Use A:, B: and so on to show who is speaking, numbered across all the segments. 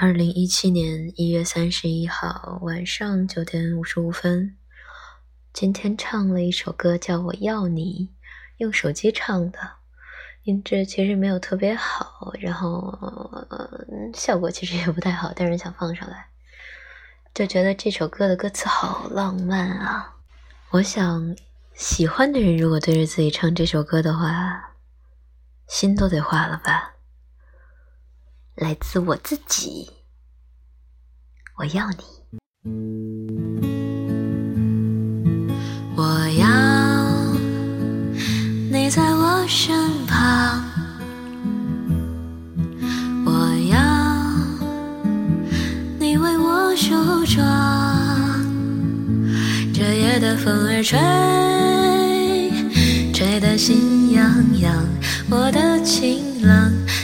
A: 二零一七年一月三十一号晚上九点五十五分，今天唱了一首歌，叫我要你，用手机唱的，音质其实没有特别好，然后效果其实也不太好，但是想放上来，就觉得这首歌的歌词好浪漫啊！我想，喜欢的人如果对着自己唱这首歌的话，心都得化了吧。来自我自己，我要你，
B: 我要你在我身旁，我要你为我梳妆。这夜的风儿吹，吹得心痒痒，我的情郎。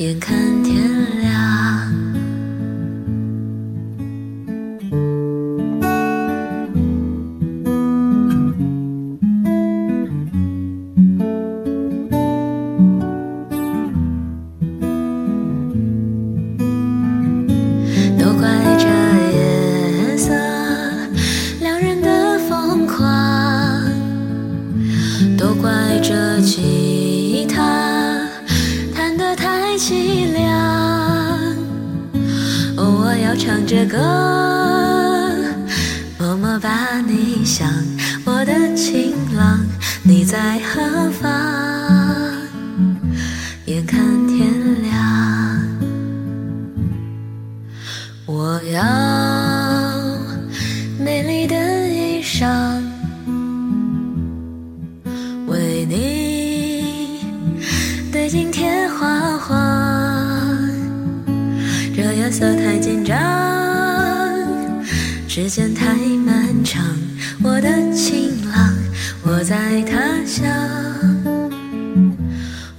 B: 眼看要唱着歌，默默把你想，我的情郎，你在何方？眼看天亮，我要美丽的衣裳。为你这夜色太紧张，时间太漫长。我的情郎，我在他乡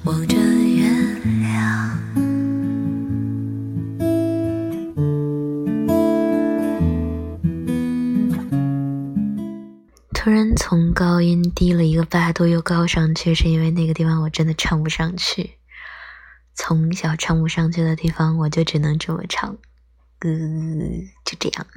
B: 望着月亮。
A: 突然从高音低了一个八度又高上去，是因为那个地方我真的唱不上去。从小唱不上去的地方，我就只能这么唱，呃，就这样。